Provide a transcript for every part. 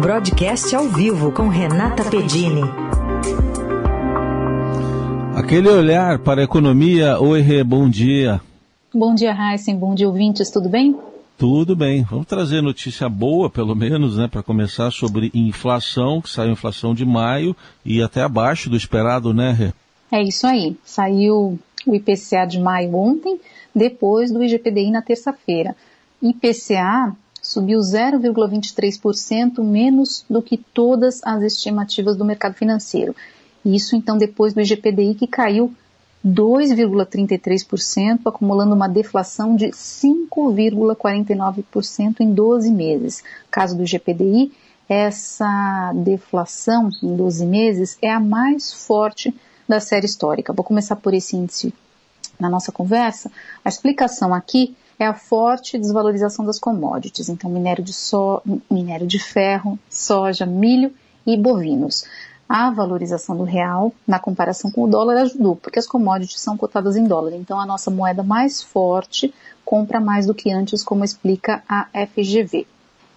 Broadcast ao vivo com Renata Pedini. Aquele olhar para a economia. Oi, Rê, bom dia. Bom dia, Heisen. Bom dia, ouvintes. Tudo bem? Tudo bem. Vamos trazer notícia boa, pelo menos, né, para começar sobre inflação, que saiu inflação de maio e até abaixo do esperado, né, Rê? É isso aí. Saiu o IPCA de maio ontem, depois do IGPDI na terça-feira. IPCA subiu 0,23% menos do que todas as estimativas do mercado financeiro. Isso então depois do IGPDI que caiu 2,33%, acumulando uma deflação de 5,49% em 12 meses. No caso do IGPDI, essa deflação em 12 meses é a mais forte da série histórica. Vou começar por esse índice na nossa conversa. A explicação aqui é a forte desvalorização das commodities, então minério de, so, minério de ferro, soja, milho e bovinos. A valorização do real, na comparação com o dólar, ajudou, porque as commodities são cotadas em dólar, então a nossa moeda mais forte compra mais do que antes, como explica a FGV.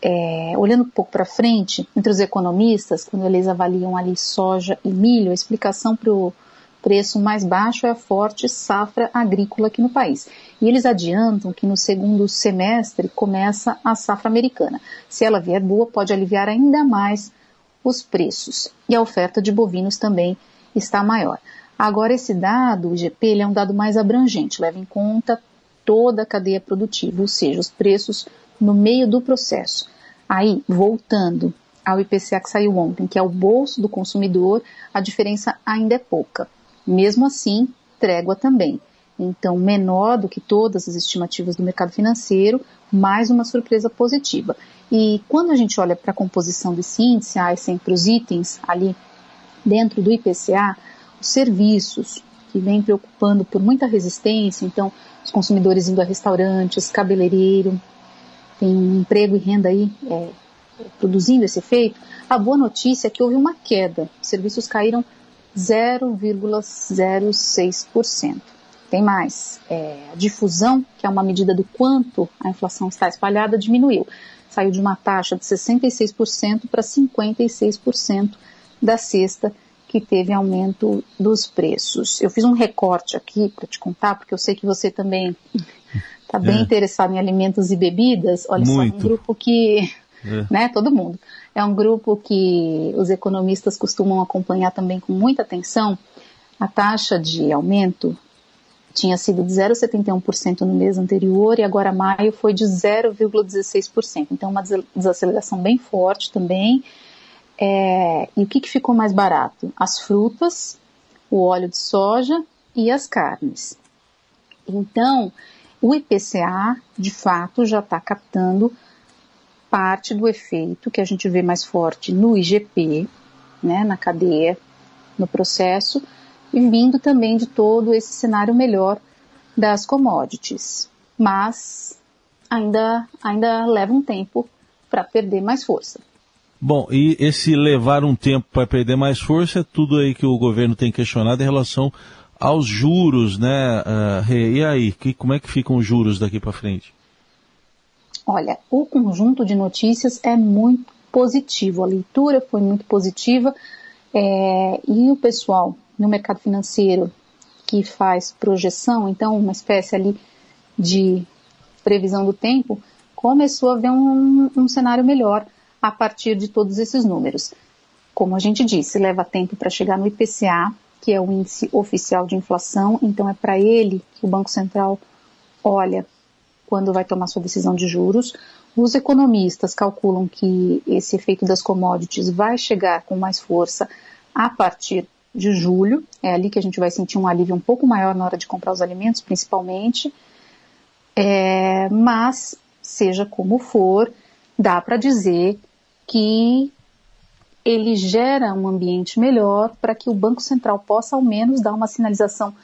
É, olhando um pouco para frente, entre os economistas, quando eles avaliam ali soja e milho, a explicação para o preço mais baixo é a forte safra agrícola aqui no país. E eles adiantam que no segundo semestre começa a safra americana. Se ela vier boa, pode aliviar ainda mais os preços. E a oferta de bovinos também está maior. Agora, esse dado, o IGP, é um dado mais abrangente, leva em conta toda a cadeia produtiva, ou seja, os preços no meio do processo. Aí, voltando ao IPCA que saiu ontem, que é o bolso do consumidor, a diferença ainda é pouca. Mesmo assim, trégua também. Então, menor do que todas as estimativas do mercado financeiro, mais uma surpresa positiva. E quando a gente olha para a composição desse índice, há sempre os itens ali dentro do IPCA, os serviços, que vem preocupando por muita resistência, então os consumidores indo a restaurantes, cabeleireiro, tem emprego e renda aí é, produzindo esse efeito, a boa notícia é que houve uma queda, os serviços caíram 0,06%. Tem mais, é, a difusão, que é uma medida do quanto a inflação está espalhada, diminuiu. Saiu de uma taxa de 66% para 56% da cesta que teve aumento dos preços. Eu fiz um recorte aqui para te contar, porque eu sei que você também está bem é. interessado em alimentos e bebidas. Olha Muito. só, um grupo que é. né? Todo mundo. É um grupo que os economistas costumam acompanhar também com muita atenção. A taxa de aumento tinha sido de 0,71% no mês anterior e agora maio foi de 0,16%. Então, uma desaceleração bem forte também. É, e o que, que ficou mais barato? As frutas, o óleo de soja e as carnes. Então, o IPCA, de fato, já está captando parte do efeito que a gente vê mais forte no IGP, né, na cadeia, no processo, e vindo também de todo esse cenário melhor das commodities. Mas ainda, ainda leva um tempo para perder mais força. Bom, e esse levar um tempo para perder mais força é tudo aí que o governo tem questionado em relação aos juros, né? Uh, e aí, que, como é que ficam os juros daqui para frente? Olha, o conjunto de notícias é muito positivo, a leitura foi muito positiva é, e o pessoal no mercado financeiro que faz projeção, então uma espécie ali de previsão do tempo, começou a ver um, um cenário melhor a partir de todos esses números. Como a gente disse, leva tempo para chegar no IPCA, que é o índice oficial de inflação, então é para ele que o Banco Central olha quando vai tomar sua decisão de juros. Os economistas calculam que esse efeito das commodities vai chegar com mais força a partir de julho. É ali que a gente vai sentir um alívio um pouco maior na hora de comprar os alimentos, principalmente. É, mas, seja como for, dá para dizer que ele gera um ambiente melhor para que o Banco Central possa, ao menos, dar uma sinalização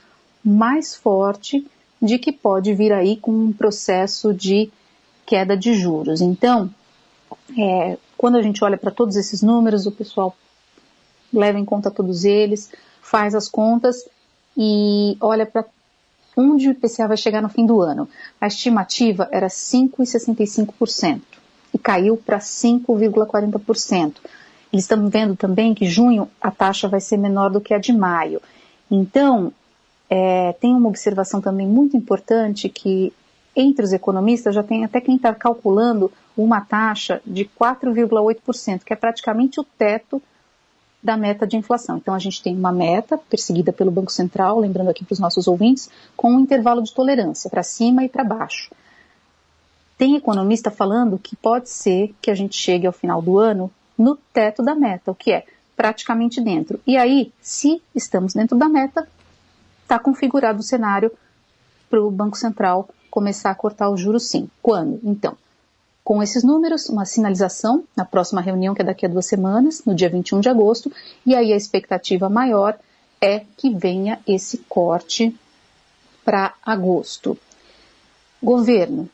mais forte de que pode vir aí com um processo de queda de juros. Então, é, quando a gente olha para todos esses números, o pessoal leva em conta todos eles, faz as contas e olha para onde o IPCA vai chegar no fim do ano. A estimativa era 5,65%. e caiu para 5,40%. Eles estão vendo também que junho a taxa vai ser menor do que a de maio. Então, é, tem uma observação também muito importante que entre os economistas já tem até quem está calculando uma taxa de 4,8%, que é praticamente o teto da meta de inflação. Então a gente tem uma meta perseguida pelo Banco Central, lembrando aqui para os nossos ouvintes, com um intervalo de tolerância para cima e para baixo. Tem economista falando que pode ser que a gente chegue ao final do ano no teto da meta, o que é praticamente dentro. E aí, se estamos dentro da meta, está configurado o cenário para o Banco Central começar a cortar os juros sim. Quando? Então, com esses números, uma sinalização na próxima reunião, que é daqui a duas semanas, no dia 21 de agosto, e aí a expectativa maior é que venha esse corte para agosto. Governo,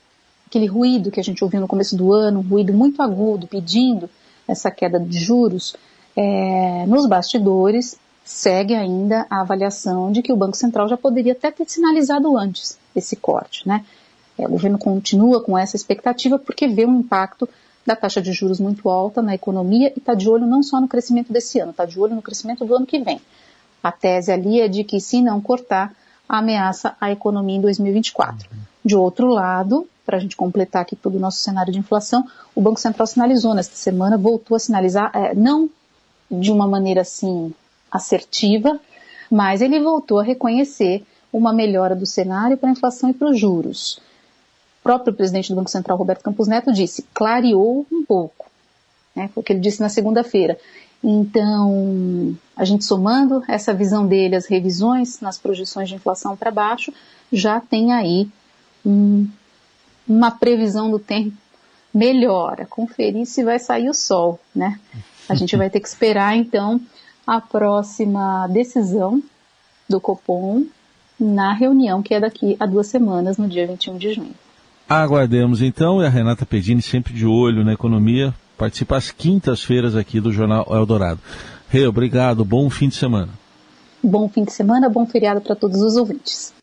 aquele ruído que a gente ouviu no começo do ano, um ruído muito agudo, pedindo essa queda de juros, é, nos bastidores segue ainda a avaliação de que o Banco Central já poderia até ter sinalizado antes esse corte. Né? É, o governo continua com essa expectativa porque vê um impacto da taxa de juros muito alta na economia e está de olho não só no crescimento desse ano, está de olho no crescimento do ano que vem. A tese ali é de que se não cortar, ameaça a economia em 2024. De outro lado, para a gente completar aqui todo o nosso cenário de inflação, o Banco Central sinalizou nesta semana, voltou a sinalizar, é, não de uma maneira assim assertiva, mas ele voltou a reconhecer uma melhora do cenário para a inflação e para os juros. O próprio presidente do Banco Central, Roberto Campos Neto, disse, clareou um pouco. Né, foi o que ele disse na segunda-feira. Então, a gente somando essa visão dele, as revisões nas projeções de inflação para baixo, já tem aí um, uma previsão do tempo melhora, conferir se vai sair o sol, né? A gente vai ter que esperar, então, a próxima decisão do Copom na reunião que é daqui a duas semanas, no dia 21 de junho. Aguardemos então, e a Renata Pedini sempre de olho na economia, participa às quintas-feiras aqui do Jornal Eldorado. Rei, obrigado, bom fim de semana. Bom fim de semana, bom feriado para todos os ouvintes.